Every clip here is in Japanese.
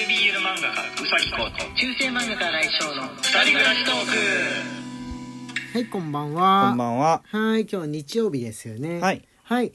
系 BL 漫画家うさぎこと中世漫画家来翔の二人暮らしトークはいこんばんはこんばんは。はい今日は日曜日ですよねはい。はい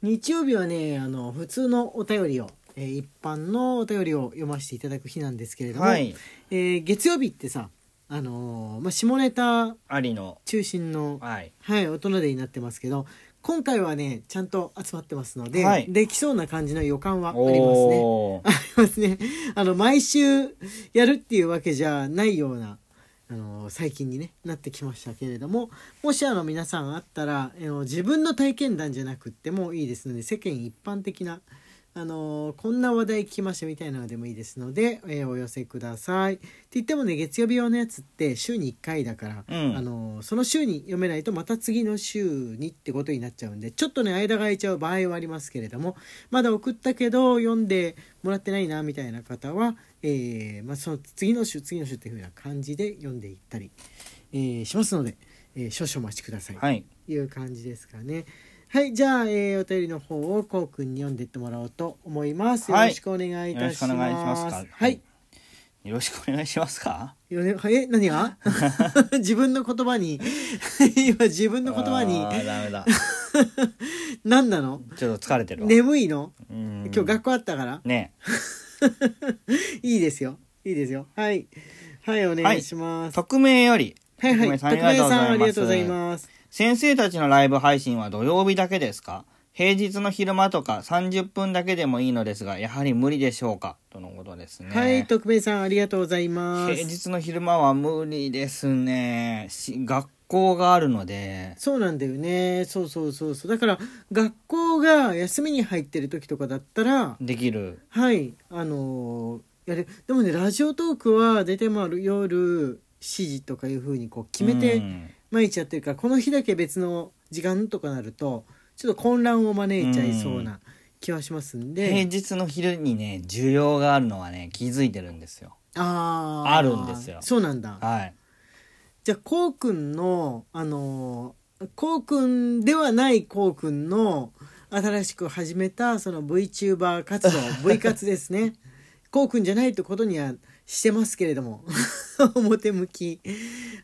日曜日はねあの普通のお便りを、えー一般のお便りを読ませていただく日なんですけれども、はい。えー月曜日ってさあのーまあ、下ネタありの。中心のはい。はい、大人でになってますけど今回はねちゃんと集まってますので、はいできそうな感じの予感はありますね。ありますね。あの毎週やるっていうわけじゃないようなあの最近に、ね、なってきましたけれどももしあの皆さんあったらあの自分の体験談じゃなくってもいいですので世間一般的なあのこんな話題聞きましたみたいなのでもいいですので、えーお寄せください。って言ってもね月曜日用のやつって週に1回だから、うんあのその週に読めないとまた次の週にってことになっちゃうんでちょっとね間が空いちゃう場合はありますけれどもまだ送ったけど読んでもらってないなみたいな方は、えーまあ、その次の週次の週っていう風な感じで読んでいったり、えーしますので、えー少々お待ちください。はい。いう感じですかね。はい、じゃあ、えー、お便りの方をこうくんに読んでってもらおうと思います。よはいろしくお願いいたします。よろしくお願いしますかはい。よろしくお願いしますか？よね、え、何が？自分の言葉に、今自分の言葉にダメだ。何なの？ちょっと疲れてるわ。眠いの？うん今日学校あったからね。いいですよ。いいですよ。はい。はい、お願いします。匿名より。はい、はい、匿名さんありがとうございす。ます。先生たちのライブ配信は土曜日だけですか？平日の昼間とか30分だけでもいいのですが、やはり無理でしょうか？とのことですね。はい、特命さんありがとうございます。平日の昼間は無理ですね。し学校があるので。そうなんだよね。そうそうそうそう。だから、学校が休みに入ってる時とかだったら、できる。はい、あのーやる。でもね、ラジオトークは大体まあ夜7時とかいうふうにこう決めうてん毎日やってるから、この日だけ別の時間とかなると、ちょっと混乱を招いちゃいそうな気はしますんで。平日の昼にね需要があるのはね気づいてるんですよあーあるんですよそうなんだ。はいじゃあ、こうくんの、あのー、こうくんではないこうくんの新しく始めたその VTuber 活動、V 活ですね。こうくんじゃないってことにはしてますけれども。表向き。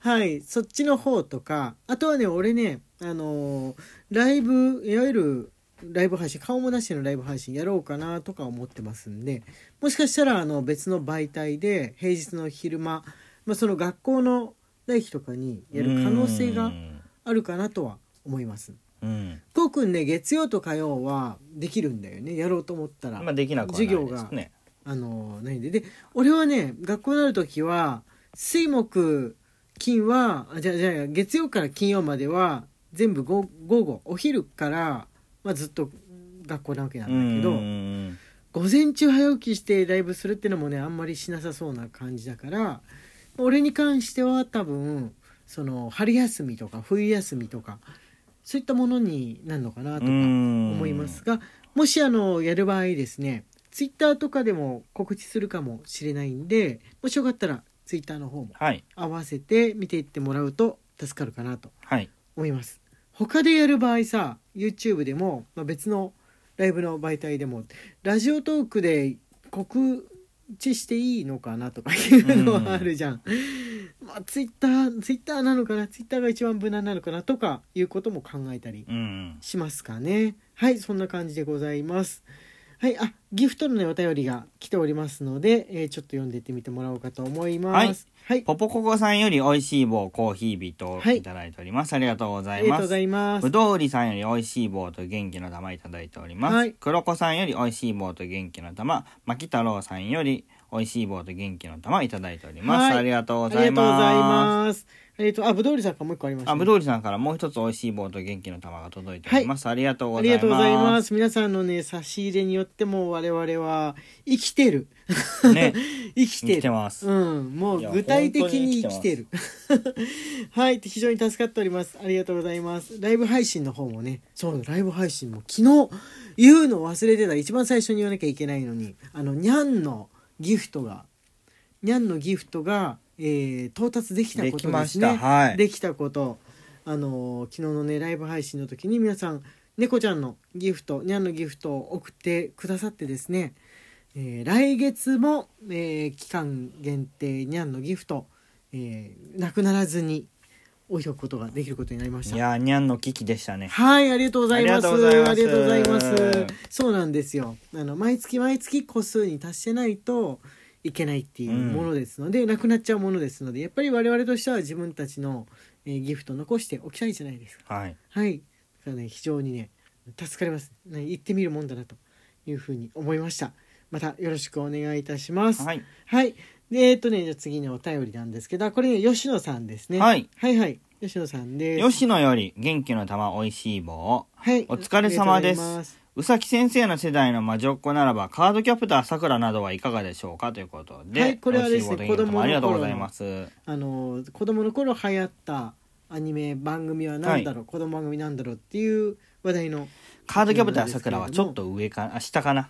はい。そっちの方とか、あとはね、俺ね、あのーライブ、いわゆるライブ配信、顔も出してのライブ配信やろうかなとか思ってますんで、もしかしたらあの別の媒体で平日の昼間、まあ、その学校の来日とかにやる可能性があるかなとは思います。うんこうくんね月曜と火曜はできるんだよねやろうと思ったら、まあできなくはない授業がですねあのないんで？で俺はね学校になる時は水木金はあじゃあじゃあ月曜から金曜までは全部午午後お昼から、まあ、ずっと学校なわけなんだけど、うん午前中早起きしてライブするってのもねあんまりしなさそうな感じだから俺に関しては多分その春休みとか冬休みとかそういったものになるのかなとかうん思いますがもしあのやる場合ですねツイッターとかでも告知するかもしれないんでもしよかったらツイッターの方もはい。合わせて見ていってもらうと助かるかなとはい。思います。他でやる場合さ YouTube でも、まあ、別のライブの媒体でもラジオトークで告知していいのかなとかいうのはあるじゃん、まあ、ツイッターツイッターなのかな？ツイッターが一番無難なのかなとかいうことも考えたりうん。しますかね。はいそんな感じでございますはいあギフトのねお便りが来ておりますので、えーちょっと読んでいってみてもらおうかと思います。はい、ポポココさんより美味しい棒コーヒービとはいいただいております、ありがとうござありがとうごいますざいます。ぶどうりさんより美味しい棒と元気の玉いただいております。はい。黒子さんより美味しい棒と元気の玉、まき太郎さんより美味しい棒と元気の玉いただいております。はいありがとうごあざいりがとうございます。えっ、とあぶどうりさんからもう一個ありました、あ、ね、ぶどうりさんからもう一つ美味しい棒と元気の玉が届いております。ありがとうございます。ありがとうございます。皆さんのね、差し入れによっても我々は生きてる。ね、生きてる。うん、もいうや具体的に生きてる。はい、非常に助かっております。ありがとうございます。ライブ配信の方もね、そうだ、ライブ配信も昨日言うの忘れてた。一番最初に言わなきゃいけないのに、あの、にゃんのギフトが、にゃんのギフトが、えー到達できたことですね。できましたはいできたこと。あのー昨日のねライブ配信の時に皆さん猫ちゃんのギフトにゃんのギフトを送ってくださってですねえー来月も、えー期間限定にゃんのギフト、えーなくならずに置いておくことができることになりましたいやにゃんの危機でしたねはい、ありがとうございます。ありがとうございますうますそうなんですよ。あの毎月毎月個数に達してないといけないっていうものですので、なくなっちゃうものですので、やっぱり我々としては自分たちの、えーギフト残しておきたいじゃないですか。はいはい。だからね、非常にね、助かります。ね、行ってみるもんだなというふうに思いました。またよろしくお願いいたします。はいはい。で、えっ、とね、じゃあ次のお便りなんですけど、これね、吉野さんですね。はい。はいはい。吉野さんです。吉野より元気の玉おいしい棒。はい。お疲れ様です。ありがとうございます。うさき先生の世代の魔女っ子ならばカードキャプターさくらなどはいかがでしょうか？ということで、はいこれはですね美味しい棒と元気の玉ありがとうございます。あの子供の頃流行ったアニメ番組は何だろう、子供番組なんだろうっていう話題の。カードキャプターさくらはちょっと上かあ下かな？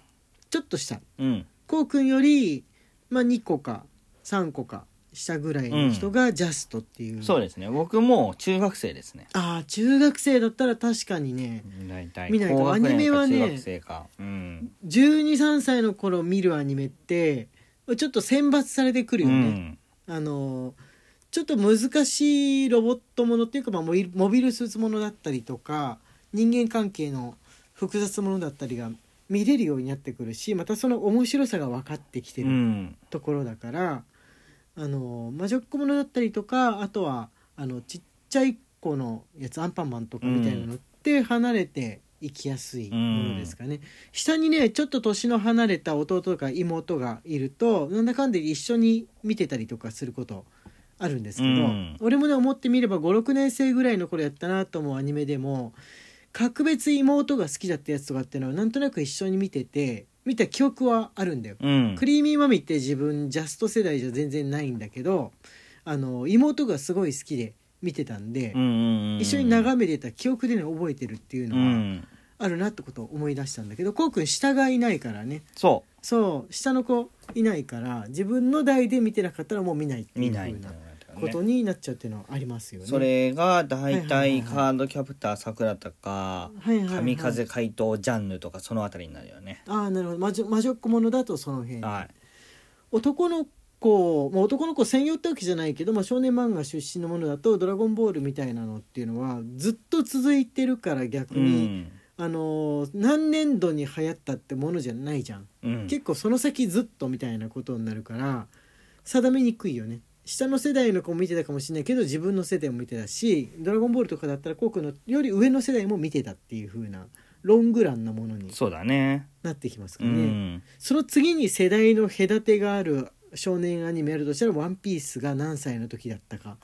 ちょっとしたうん。こうくんより、まあ、2個か3個か下ぐらいの人がジャストっていう、そうですね。僕もう中学生ですね。ああ中学生だったら確かにね。大体。見ないと。アニメはね中学生か。うん、123歳の頃見るアニメってちょっと選抜されてくるうよね、ん、あのちょっと難しいロボットものっていうか、まあ、モビルスーツものだったりとか人間関係の複雑ものだったりが見れるようになってくるしまたその面白さが分かってきてうるん、ところだから、あの魔女っ子ものだったりとかあとはあのちっちゃい子のやつアンパンマンとかみたいなのって離れていきやすいものですかね、下にねちょっと年の離れた弟とか妹がいるとなんだかんで一緒に見てたりとかすることあるんですけど、うん。俺もね思ってみれば56年生ぐらいの頃やったなと思うアニメでも格別妹が好きだったやつとかっていうのはなんとなく一緒に見てて見た記憶はあるんだよ。うん。クリーミーマミって自分ジャスト世代じゃ全然ないんだけどあの妹がすごい好きで見てたんで、うんうんうん一緒に眺めてた記憶でね覚えてるっていううのはん。あるなってことを思い出したんだけどこうくん下がいないからね。そそう。下の子いないから自分の代で見てなかったらもう見ないってういうふうなことになっちゃうっていうのはありますよね。それが大体カードキャプターさくらとか神風怪盗ジャンヌとかそのあたりになるよね。ああなるほど。魔女魔女っ子ものだとその辺、はい。男の子、まあ、男の子専用ってわけじゃないけど、まあ、少年漫画出身のものだと「ドラゴンボール」みたいなのっていうのはずっと続いてるから逆うに、ん。あのー何年度に流行ったってものじゃないじゃん、うん。結構その先ずっとみたいなことになるから定めにくいよね下の世代の子も見てたかもしれないけど自分の世代も見てたし「ドラゴンボール」とかだったらコウ君のより上の世代も見てたっていう風なロングランなものにそうだね。なってきますかうらね。ん。その次に世代の隔てがある少年アニメあるとしたら「ワンピースが何歳の時だったか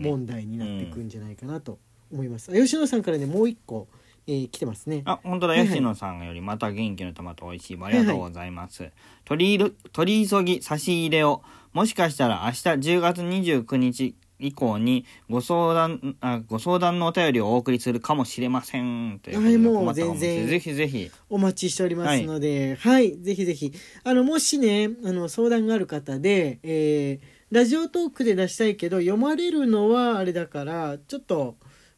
問題になってくんじゃないかなと思います、あ吉野さんからねもう一個、えー来てますね。あ本当だ。はいはい。吉野さんよりまた元気の玉と美味しい棒。ありがとうございます、取り取り急ぎ差し入れをもしかしたら明日10月29日以降にご相談あご相談のお便りをお送りするかもしれませんはいもう全然ぜひぜひ。お待ちしておりますのではい、ぜひぜひ。あのもしねあの相談がある方で、えーラジオトークで出したいけど読まれるのはあれだからちょっと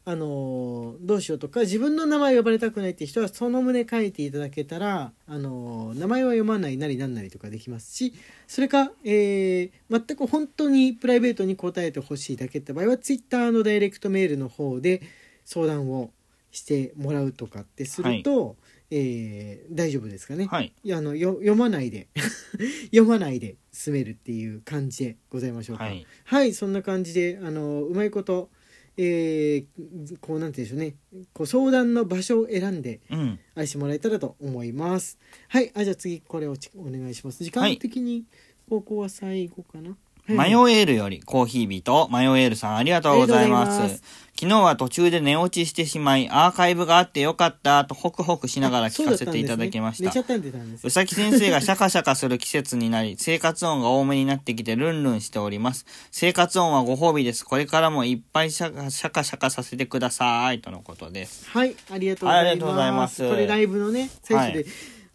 あのーどうしようとか自分の名前呼ばれたくないって人はその旨書いていただけたら、あのー名前は読まないなりなんなりとかできますしそれか、えー全く本当にプライベートに答えてほしいだけって場合はツイッターのダイレクトメールの方で相談をしてもらうとかってすると、えー大丈夫ですかね。はいいやあのよ読まないで 読まないで進めるっていう感じでございましょうか。はいはい、そんな感じであのうまいこと、えーこうなんて言うんでしょうねこう相談の場所を選んでうん愛してもらえたらと思います。はい、あじゃあ次これをちお願いします。時間的にここは最後かな？はいマヨエールよりコーヒー人、マヨエールさんありがとうございます。昨日は途中で寝落ちしてしまい、アーカイブがあってよかったとホクホクしながら聞かせていただきましたうさぎ先生がシャカシャカする季節になり、生活音が多めになってきてルンルンしております。生活音はご褒美です。これからもいっぱいシャカシャカシャカさせてください。とのことです。はい、ありがとうございます。ありがとうございますこれライブのね、最初で、はい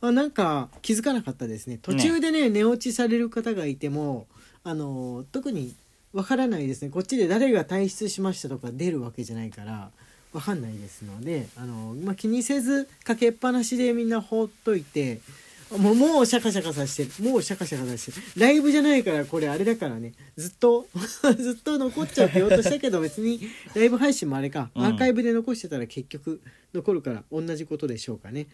あなんか気づかなかったですね。途中でね寝落ちされる方がいても、あの特にわからないですね。こっちで誰が退出しましたとか出るわけじゃないから。わかんないですので、あのまあ、気にせずかけっぱなしでみんな放っといてもうもうシャカシャカさしてるもうシャカシャカさしてるライブじゃないからこれあれだからねずっと ずっと残っちゃってようとしたけど別にライブ配信もあれか、うんアーカイブで残してたら結局残るから同じことでしょうかね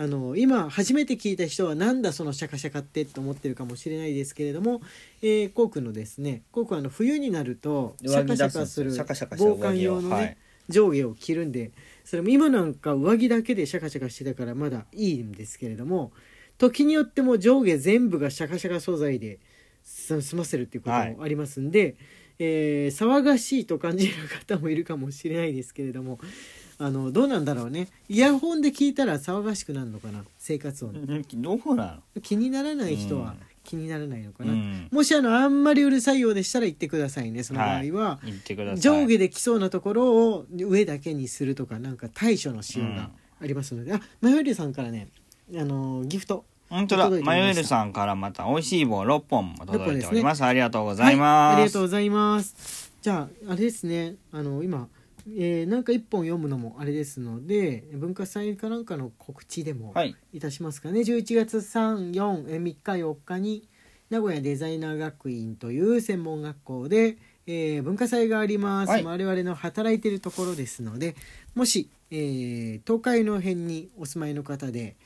あの今初めて聞いた人はなんだそのシャカシャカってと思ってるかもしれないですけれども、えー、こうくんのですねこうくんあの冬になるとシャカシャカする防寒用のね、はい。上下を着るんでそれも今なんか上着だけでシャカシャカしてたからまだいいんですけれども時によっても上下全部がシャカシャカ素材です済ませるっていうこともありますんで、えー騒がしいと感じる方もいるかもしれないですけれどもあのどうなんだろうね。イヤホンで聞いたら騒がしくなるのかな生活音。うんどうな気にならない人はうん。気にならないのかな、うん。もしあのあんまりうるさいようでしたら言ってくださいねその場合は、の言ってください。上下で来そうなところを上だけにするとかなんか対処のしようがありますので、あマヨリさんからねあのギフト。本当だ。マヨエルさんからまた美味しい棒6本も届いており六本ですますありがとうございます、はい、ありがとうございます。じゃああれですね。あの今、えーなんか一本読むのもあれですので文化祭かなんかの告知でもはい。いたしますかね、11月34 3日4日に名古屋デザイナー学院という専門学校で、えー文化祭があります、はい。我々の働いてるところですのでもし、えー東海の辺にお住まいの方で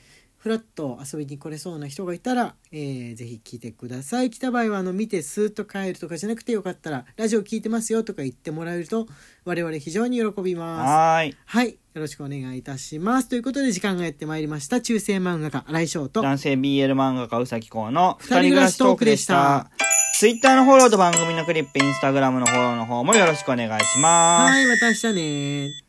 フラッと遊びに来れそうな人がいたら、えーぜひ聞いてください。来た場合はあの見てスーッと帰るとかじゃなくてよかったらラジオ聞いてますよとか言ってもらえると我々非常に喜びます。はーい。はい。よろしくお願いいたします。ということで時間がやってまいりました。中世漫画家新井翔と男性 BL 漫画家うさきこうの二人暮らしトークでした。ツイッターのフォローと番組のクリップ、インスタグラムのフォローの方もよろしくお願いします。はいまた明日ね